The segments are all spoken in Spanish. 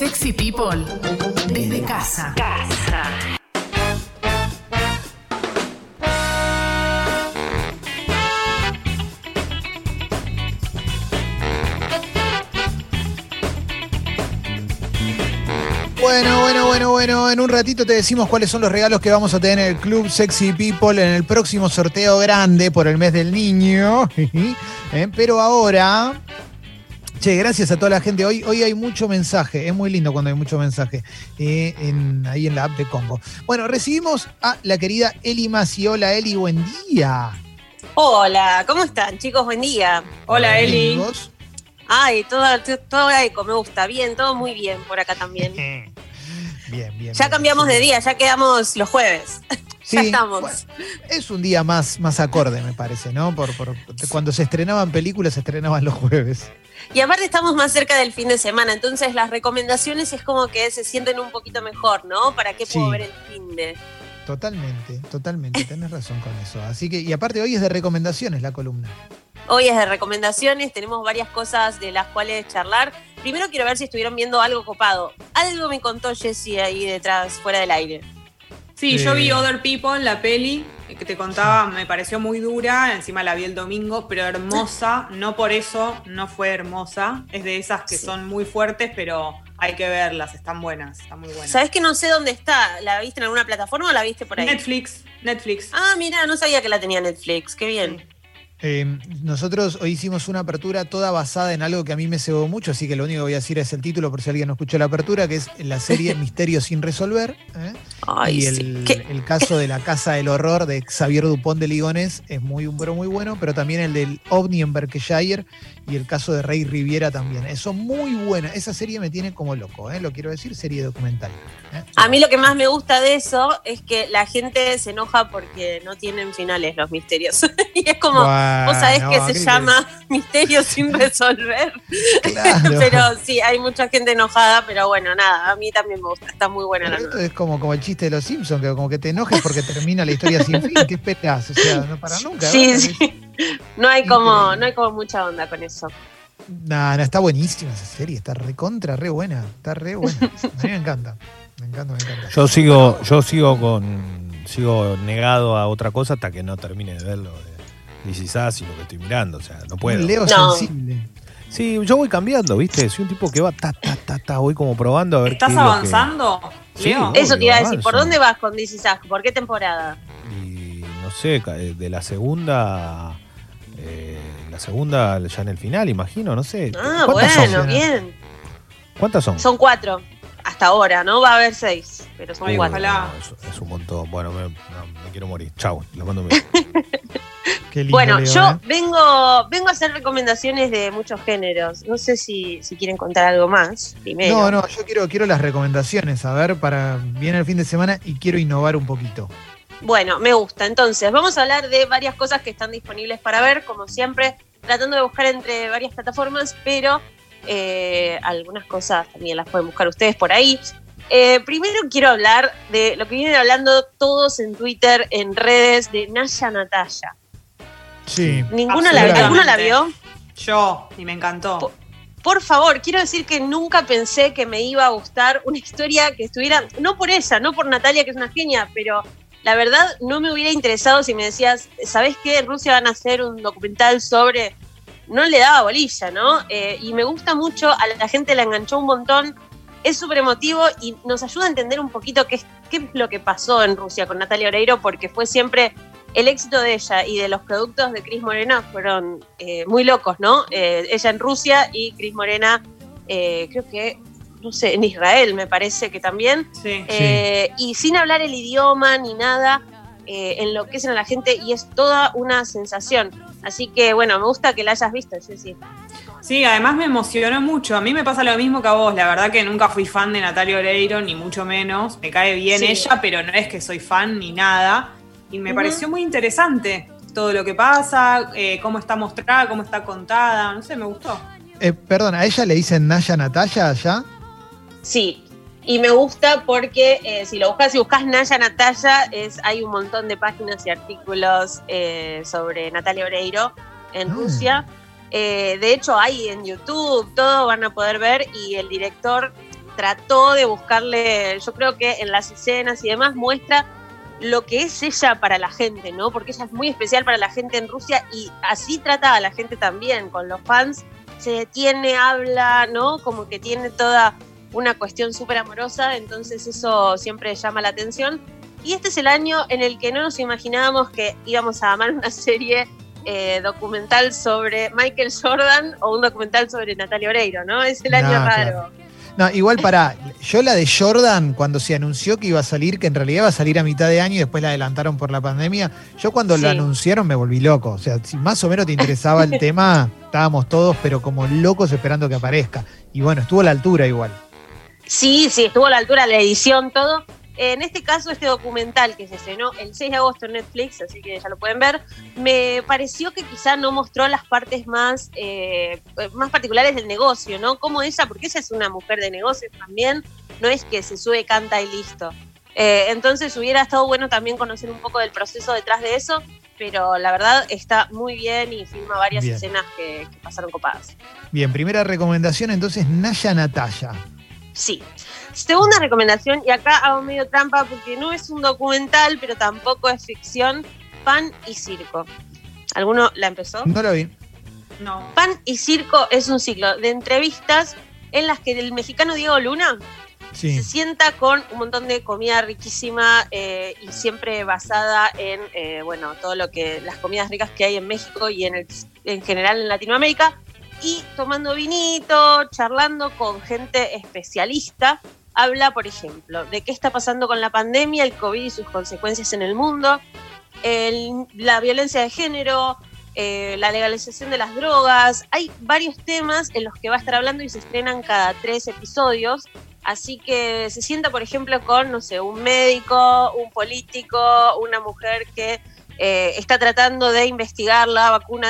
Sexy People desde casa. Casa. Bueno, bueno, bueno, bueno. En un ratito te decimos cuáles son los regalos que vamos a tener en el Club Sexy People en el próximo sorteo grande por el mes del niño. Eh, Pero ahora. Che, gracias a toda la gente. Hoy, hoy hay mucho mensaje. Es muy lindo cuando hay mucho mensaje eh, en- ahí en la app de Congo. Bueno, recibimos a la querida Eli Masi. Hola, Eli, buen día. Hola, ¿cómo están, chicos? Buen día. Hola, Bien, Eli. ¿y vos? Ay, todo, todo eco, me gusta. Bien, todo muy bien por acá también. Bien, bien. Ya bien. cambiamos de día, ya quedamos los jueves. Sí, ya estamos. bueno, es un día más, más acorde, me parece, ¿no? Por, por- cuando se estrenaban películas, se estrenaban los jueves. Y aparte estamos más cerca del fin de semana, entonces las recomendaciones es como que se sienten un poquito mejor, ¿no? ¿Para qué puedo Sí. ver el fin de? Totalmente, totalmente, tenés razón con eso. Así que, y aparte hoy es de recomendaciones la columna. Hoy es de recomendaciones, tenemos varias cosas de las cuales charlar. Primero quiero ver si estuvieron viendo algo copado. Algo me contó Jessie ahí detrás, fuera del aire. Sí, yo Eh. vi Other People, la peli que te contaba, me pareció muy dura, encima la vi el domingo, pero hermosa, no por eso no fue hermosa, es de esas que Sí. son muy fuertes, pero hay que verlas, están buenas, están muy buenas. ¿Sabés que no sé dónde está? ¿La viste en alguna plataforma o la viste por ahí? Netflix, Netflix. Ah, mira, no sabía que la tenía Netflix. Qué bien. Eh, nosotros hoy hicimos una apertura toda basada en algo que a mí me cebó mucho, así que lo único que voy a decir es el título por si alguien no escuchó la apertura, que es la serie Misterios sin resolver. ¿eh? Ay, y el, caso de la Casa del Horror de Xavier Dupont de Ligones es muy, pero muy bueno, pero también el del OVNI en Berkshire y el caso de Rey Riviera también. Son muy buenas. Esa serie me tiene como loco, ¿eh? lo quiero decir, serie documental. ¿eh? A mí lo que más me gusta de eso es que la gente se enoja porque no tienen finales los misterios. y es como, vos sabés que ¿qué se llama Misterios sin resolver. Claro. pero sí, hay mucha gente enojada, pero bueno, nada, a mí también me gusta. Está muy buena la Pero nota. esto es como, como el chiste de los Simpsons, que como que te enojes porque termina la historia sin fin. ¿Qué esperás? O sea, no para nunca. Sí, ¿verdad? sí. No hay como, no hay como mucha onda con eso. No, no, está buenísima esa serie, está recontra, re buena, está re buena. A mí me encanta, me encanta, me encanta. Yo sigo, yo sigo con, sigo negado a otra cosa hasta que no termine de ver lo de This Is y lo que estoy mirando, o sea, no puedo. Un Leo No. sensible. Sí, yo voy cambiando, ¿viste? Soy un tipo que va ta, ta, ta, ta, voy como probando a ver ¿Estás qué es lo que- avanzando, Sí. Leo? Eso te iba a decir. ¿por dónde vas con DC Sack? ¿Por qué temporada? Y no sé, eh, de la segunda, eh, la segunda ya en el final, imagino, no sé. Ah, ¿Cuántas bueno, son? bien. ¿Cuántas son? Son cuatro. Hasta ahora, ¿no? Va a haber seis, pero son Ay, cuatro. es, es un montón. Bueno, me, no, me quiero morir. Chau, lo mando un. Qué lindo, Bueno, Leo, yo ¿eh? vengo, vengo a hacer recomendaciones de muchos géneros. No sé si, si quieren contar algo más primero. No, no, yo quiero, quiero las recomendaciones, a ver, para viene el fin de semana y quiero innovar un poquito. Bueno, me gusta. Entonces, vamos a hablar de varias cosas que están disponibles para ver, como siempre, tratando de buscar entre varias plataformas, pero eh, algunas cosas también las pueden buscar ustedes por ahí. Eh, primero quiero hablar de lo que vienen hablando todos en Twitter, en redes, de Naya Natalia. Sí. ¿Ninguno la. ¿Alguno la vio? Yo, y me encantó. Po- Por favor, quiero decir que nunca pensé que me iba a gustar una historia que estuviera, no por ella, no por Natalia, que es una genia, pero la verdad no me hubiera interesado si me decías, ¿sabés qué? En Rusia van a hacer un documental sobre... No le daba bolilla, ¿no? Eh, y me gusta mucho, a la gente la enganchó un montón, es súper emotivo y nos ayuda a entender un poquito qué es, qué es lo que pasó en Rusia con Natalia Oreiro, porque fue siempre el éxito de ella y de los productos de Cris Morena fueron eh, muy locos, ¿no? Eh, ella en Rusia y Cris Morena, eh, creo que, no sé, en Israel me parece que también. Sí. Eh, y sin hablar el idioma ni nada, eh, enloquecen a la gente y es toda una sensación. Así que bueno, me gusta que la hayas visto, Jessy. Sí, además me emocionó mucho. A mí me pasa lo mismo que a vos. La verdad que nunca fui fan de Natalia Oreiro, ni mucho menos. Me cae bien Sí. ella, pero no es que soy fan ni nada. Y me pareció muy interesante todo lo que pasa, eh, cómo está mostrada, cómo está contada. No sé, me gustó. Eh, perdón, ¿a ella le dicen Naya Natalia allá? Sí, y me gusta porque eh, si lo buscas, si buscas Naya Natalia, es, hay un montón de páginas y artículos eh, sobre Natalia Oreiro en Ah. Rusia. Eh, de hecho, hay en YouTube, todo van a poder ver y el director trató de buscarle, yo creo que en las escenas y demás muestra lo que es ella para la gente, ¿no? Porque ella es muy especial para la gente en Rusia y así trata a la gente también, con los fans se detiene, habla, ¿no? Como que tiene toda una cuestión súper amorosa, entonces eso siempre llama la atención. Y este es el año en el que no nos imaginábamos que íbamos a amar una serie eh, documental sobre Michael Jordan o un documental sobre Natalia Oreiro, ¿no? Es el año No, raro. No, igual para. Yo la de Jordan, cuando se anunció que iba a salir, que en realidad iba a salir a mitad de año y después la adelantaron por la pandemia, yo cuando lo anunciaron me volví loco. O sea, si más o menos te interesaba el tema, estábamos todos, pero como locos esperando que aparezca. Y bueno, estuvo a la altura igual. Sí, sí, estuvo a la altura la edición, todo. En este caso, este documental que se estrenó el 6 de agosto en Netflix, así que ya lo pueden ver, me pareció que quizá no mostró las partes más, eh, más particulares del negocio, ¿no? Como ella, porque ella es una mujer de negocios también, no es que se sube, canta y listo. Eh, entonces hubiera estado bueno también conocer un poco del proceso detrás de eso, pero la verdad está muy bien y filma varias Bien. escenas que, que pasaron copadas. Bien, primera recomendación entonces, Naya Natalia. Sí. Segunda recomendación, y acá hago medio trampa porque no es un documental, pero tampoco es ficción, Pan y Circo. ¿Alguno la empezó? No lo vi. No. Pan y Circo es un ciclo de entrevistas en las que el mexicano Diego Luna Sí. se sienta con un montón de comida riquísima eh, y siempre basada en, eh, bueno, todo lo que, las comidas ricas que hay en México y en, el- en general en Latinoamérica, y tomando vinito, charlando con gente especialista. Habla, por ejemplo, de qué está pasando con la pandemia, el COVID y sus consecuencias en el mundo, la violencia de género, eh, la legalización de las drogas. Hay varios temas en los que va a estar hablando y se estrenan cada tres episodios. Así que se sienta, por ejemplo, con, no sé, un médico, un político, una mujer que eh, está tratando de investigar la vacuna.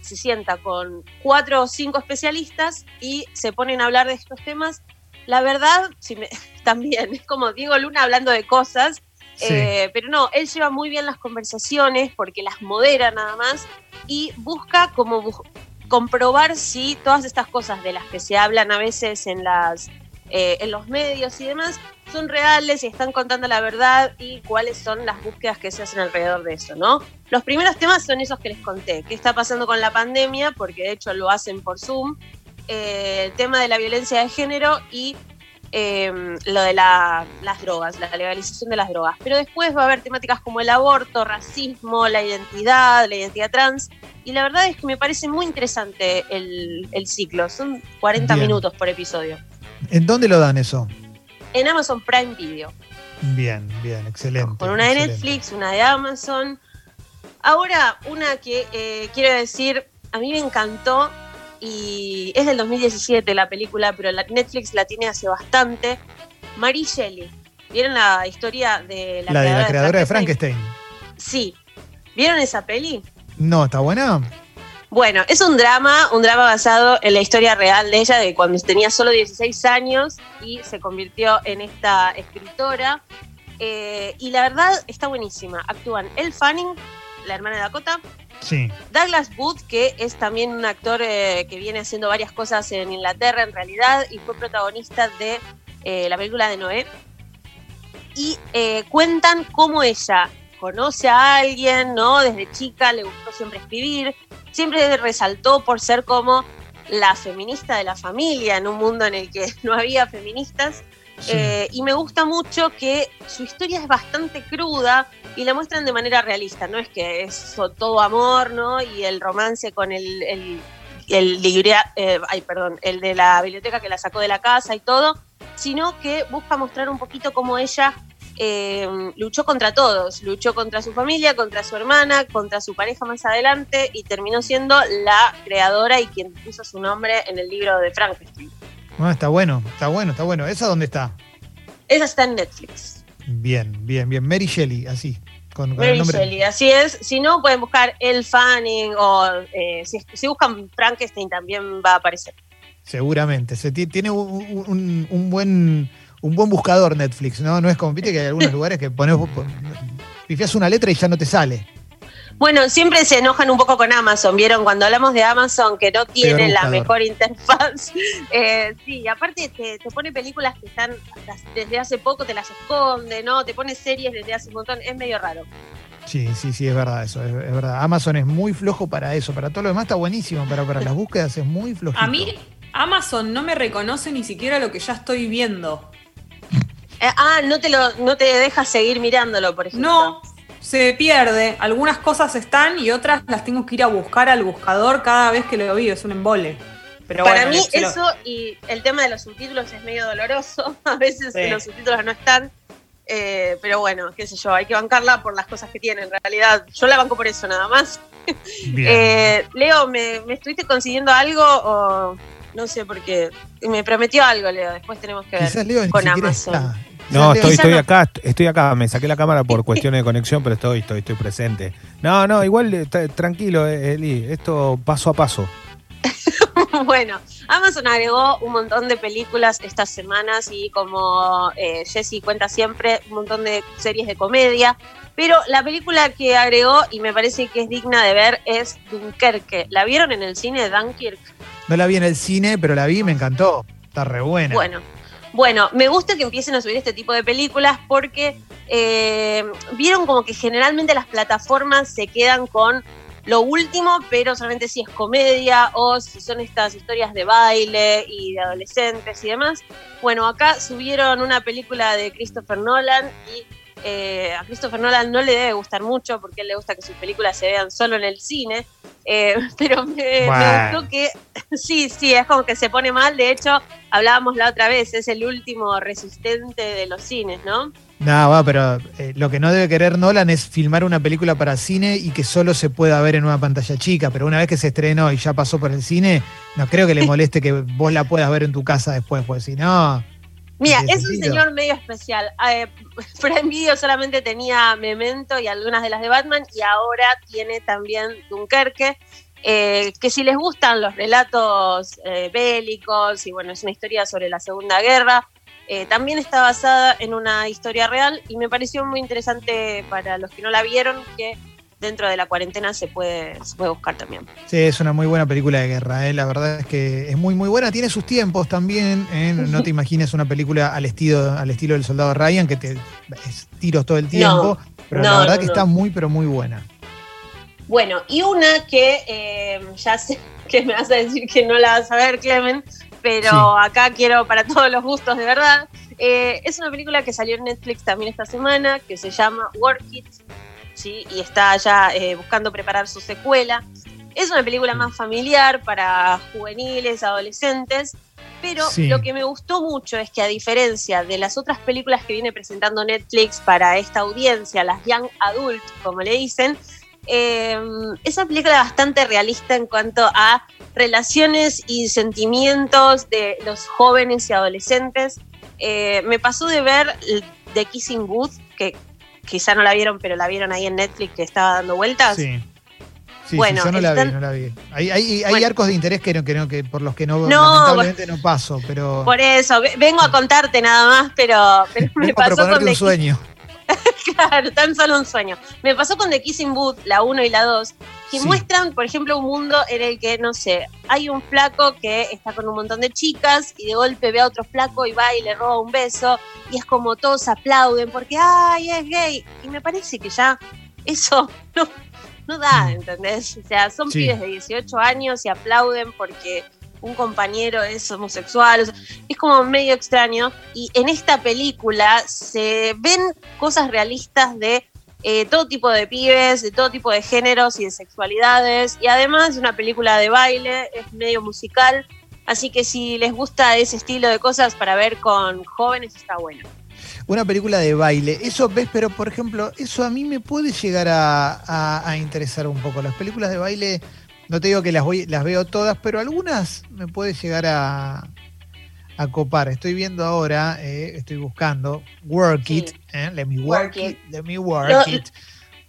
Se sienta con cuatro o cinco especialistas y se ponen a hablar de estos temas. La verdad, si me- también es como Diego Luna hablando de cosas, Sí. eh, pero no, él lleva muy bien las conversaciones porque las modera nada más y busca como bu- comprobar si todas estas cosas de las que se hablan a veces en las eh, en los medios y demás son reales y están contando la verdad y cuáles son las búsquedas que se hacen alrededor de eso, ¿no? Los primeros temas son esos que les conté, qué está pasando con la pandemia, porque de hecho lo hacen por Zoom, eh, el tema de la violencia de género y eh, lo de la- las drogas, la legalización de las drogas. Pero después va a haber temáticas como el aborto, racismo, la identidad, la identidad trans. Y la verdad es que me parece muy interesante el, el ciclo. Son 40 Bien. minutos por episodio. ¿En dónde lo dan eso? En Amazon Prime Video. Bien, bien, excelente. Con una de excelente. Netflix, una de Amazon. Ahora, una que eh, quiero decir, a mí me encantó y es del 2017 la película, pero la, Netflix la tiene hace bastante. Mary Shelley. ¿Vieron la historia de la, La de la creadora de Frankenstein? Frankenstein. Sí. ¿Vieron esa peli? No, ¿está buena? Bueno, es un drama, un drama basado en la historia real de ella, de cuando tenía solo 16 años y se convirtió en esta escritora. Eh, y la verdad está buenísima. Actúan Elle Fanning, la hermana de Dakota, Douglas Wood, que es también un actor eh, que viene haciendo varias cosas en Inglaterra en realidad y fue protagonista de eh, la película de Noé. Y eh, cuentan cómo ella conoce a alguien, ¿no? Desde chica le gustó siempre escribir, siempre resaltó por ser como la feminista de la familia en un mundo en el que no había feministas. Eh, y me gusta mucho que su historia es bastante cruda y la muestran de manera realista. No es que es todo amor, ¿no? Y el romance con el, el, el librea- eh, ay, perdón, el de la biblioteca que la sacó de la casa y todo, sino que busca mostrar un poquito cómo ella eh, luchó contra todos. Luchó contra su familia, contra su hermana, contra su pareja más adelante y terminó siendo la creadora y quien puso su nombre en el libro de Frankenstein. Ah, está bueno, está bueno, está bueno. ¿Esa dónde está? Esa está en Netflix. Bien, bien, bien. Mary Shelley, así. Con, con Mary el nombre. Shelley, así es. Si no, pueden buscar El Fanning o eh, si, si buscan Frankenstein también va a aparecer. Seguramente. Se ti- tiene un, un- un buen un buen buscador Netflix, ¿no? No es como, viste que hay algunos lugares que pones, pifias una letra y ya no te sale. Bueno, siempre se enojan un poco con Amazon, ¿vieron? Cuando hablamos de Amazon que no tiene la mejor interfaz. Eh, sí, aparte te, te pone películas que están desde hace poco, te las esconde, ¿no? Te pone series desde hace un montón, es medio raro. Sí, sí, sí, es verdad eso, es, es verdad. Amazon es muy flojo para eso, para todo lo demás está buenísimo, pero para las búsquedas es muy flojito. A mí, Amazon no me reconoce ni siquiera lo que ya estoy viendo. Eh, ah, no te, lo, no te dejas seguir mirándolo, por ejemplo. No, se pierde. Algunas cosas están y otras las tengo que ir a buscar al buscador cada vez que lo veo. Es un embole. Pero Para bueno, mí lo- eso y el tema de los subtítulos es medio doloroso. A veces Sí. los subtítulos no están. Eh, pero bueno, qué sé yo, hay que bancarla por las cosas que tiene en realidad. Yo la banco por eso nada más. Bien. Eh, Leo, ¿me, me estuviste consiguiendo algo o no sé porque me prometió algo, Leo? Después tenemos que ver Leo con Amazon. está. No, estoy, estoy no. acá, estoy acá, me saqué la cámara por cuestiones de conexión, pero estoy, estoy, estoy presente. No, no, igual tra- tranquilo, eh, Eli, esto paso a paso. bueno, Amazon agregó un montón de películas estas semanas y como eh, Jesse cuenta siempre, un montón de series de comedia. Pero la película que agregó y me parece que es digna de ver es Dunkerque. ¿La vieron en el cine Dunkirk? No la vi en el cine, pero la vi y me encantó. Está re buena. Bueno, bueno, me gusta que empiecen a subir este tipo de películas porque eh, vieron como que generalmente las plataformas se quedan con lo último, pero solamente si es comedia o si son estas historias de baile y de adolescentes y demás. Bueno, acá subieron una película de Christopher Nolan y eh, a Christopher Nolan no le debe gustar mucho porque él le gusta que sus películas se vean solo en el cine, eh, pero me, gustó que sí, sí, es como que se pone mal. De hecho, hablábamos la otra vez, es el último resistente de los cines, ¿no? No, va, pero eh, lo que no debe querer Nolan es filmar una película para cine y que solo se pueda ver en una pantalla chica. Pero una vez que se estrenó y ya pasó por el cine, no creo que le moleste que vos la puedas ver en tu casa después, pues si no. Mira, es un sentido. señor medio especial. Eh, Prime Video solamente tenía Memento y algunas de las de Batman y ahora tiene también Dunkerque. eh, que si les gustan los relatos eh, bélicos y bueno, es una historia sobre la Segunda Guerra, eh, también está basada en una historia real y me pareció muy interesante para los que no la vieron que dentro de la cuarentena se puede, se puede buscar también. Sí, es una muy buena película de guerra, ¿eh? la verdad es que es muy muy buena, tiene sus tiempos también, ¿eh? no te imagines una película al estilo, al estilo del soldado Ryan, que te es tiros todo el tiempo, pero la no, verdad no, que no. está muy pero muy buena. Bueno, y una que eh, ya sé que me vas a decir que no la vas a ver, Clemen, pero Sí. acá quiero para todos los gustos, de verdad. Eh, es una película que salió en Netflix también esta semana, que se llama Work It, ¿sí? y está ya eh, buscando preparar su secuela. Es una película más familiar para juveniles, adolescentes, pero Sí. lo que me gustó mucho es que a diferencia de las otras películas que viene presentando Netflix para esta audiencia, las Young Adult, como le dicen, eh, es una película bastante realista en cuanto a relaciones y sentimientos de los jóvenes y adolescentes. Eh, me pasó de ver The Kissing Booth, que quizá no la vieron, pero la vieron ahí en Netflix que estaba dando vueltas. Sí. Sí, Bueno, sí, yo no la vi, no la vi. Hay, hay, hay Bueno. arcos de interés que, no, que, no, que por los que no, No, lamentablemente no paso, pero Por eso, ve- vengo a contarte nada más, pero, pero me vengo a pasó con The un sueño. Claro, tan solo un sueño. Me pasó con The Kissing Booth, la 1 y la 2, que Sí. muestran, por ejemplo, un mundo en el que, no sé, hay un flaco que está con un montón de chicas y de golpe ve a otro flaco y va y le roba un beso y es como todos aplauden porque, ay, es gay. Y me parece que ya eso no, no da, Mm. ¿entendés? O sea, son Sí. pibes de 18 años y aplauden porque un compañero es homosexual. o sea, es como medio extraño. Y en esta película se ven cosas realistas de eh, todo tipo de pibes, de todo tipo de géneros y de sexualidades. Y además es una película de baile, es medio musical. Así que si les gusta ese estilo de cosas para ver con jóvenes, está bueno. Una película de baile. Eso ves, pero por ejemplo, eso a mí me puede llegar a, a- a interesar un poco. Las películas de baile, no te digo que las, voy, las veo todas, pero algunas me puede llegar a, a copar. Estoy viendo ahora, eh, estoy buscando Work Sí. It. eh, Let me work, Work it. It. Let me work Lo- it.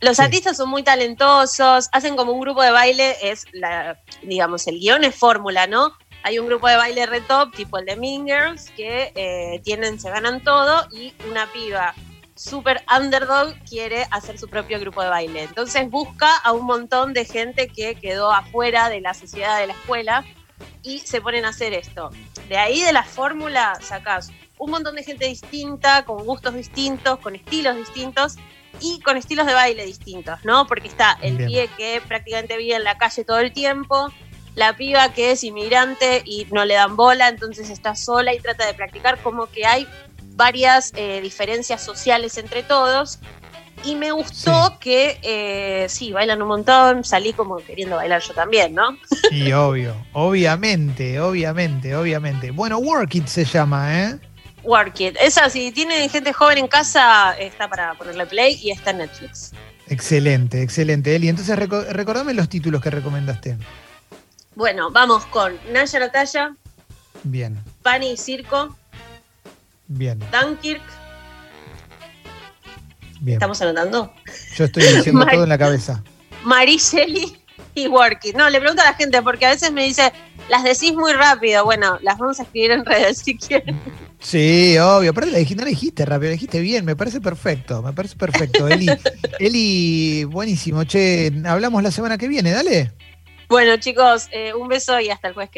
Los Sí. artistas son muy talentosos, hacen como un grupo de baile, es la, digamos, el guion es fórmula, ¿no? Hay un grupo de baile re top, tipo el de Mean Girls, que eh, tienen, se ganan todo, y una piba super underdog quiere hacer su propio grupo de baile. Entonces busca a un montón de gente que quedó afuera de la sociedad de la escuela y se ponen a hacer esto. De ahí de la fórmula sacás un montón de gente distinta, con gustos distintos, con estilos distintos y con estilos de baile distintos, ¿no? Porque está el Bien. pie que prácticamente vive en la calle todo el tiempo, la piba que es inmigrante y no le dan bola, entonces está sola y trata de practicar, como que hay varias eh, diferencias sociales entre todos. Y me gustó Sí. que, eh, sí, bailan un montón, salí como queriendo bailar yo también, ¿no? Y obvio, obviamente, obviamente, obviamente. Bueno, Work It se llama, ¿eh? Work It. Esa, si tienen gente joven en casa, está para ponerle play y está en Netflix. Excelente, excelente, Eli. Entonces reco- recordame los títulos que recomendaste. Bueno, vamos con Naya Natalia, Bien, Pani y Circo, bien, Dunkirk. Bien. ¿Estamos anotando? Yo estoy diciendo todo en la cabeza. Mary Shelley y Work It. No, le pregunto a la gente porque a veces me dice, las decís muy rápido. Bueno, las vamos a escribir en redes si quieren. Sí, obvio. Aparte la dijiste, no la dijiste rápido, la dijiste bien. Me parece perfecto, me parece perfecto. Eli, Eli, buenísimo. Che, hablamos la semana que viene, dale. Bueno, chicos, eh, un beso y hasta el jueves que viene.